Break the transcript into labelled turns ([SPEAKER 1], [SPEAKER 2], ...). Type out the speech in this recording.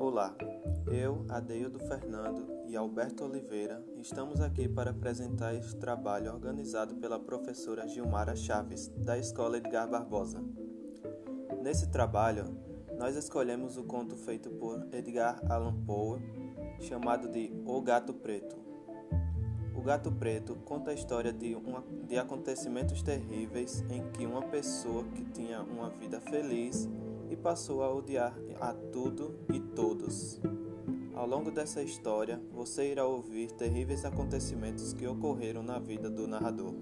[SPEAKER 1] Olá, eu, Adeildo Fernando e Alberto Oliveira estamos aqui para apresentar este trabalho organizado pela professora Gilmara Chaves, da Escola Edgar Barbosa. Nesse trabalho, nós escolhemos o conto feito por Edgar Allan Poe, chamado de O Gato Preto. O Gato Preto conta a história de, uma, de acontecimentos terríveis em que uma pessoa que tinha uma vida feliz e passou a odiar a tudo e todos. Ao longo dessa história, você irá ouvir terríveis acontecimentos que ocorreram na vida do narrador.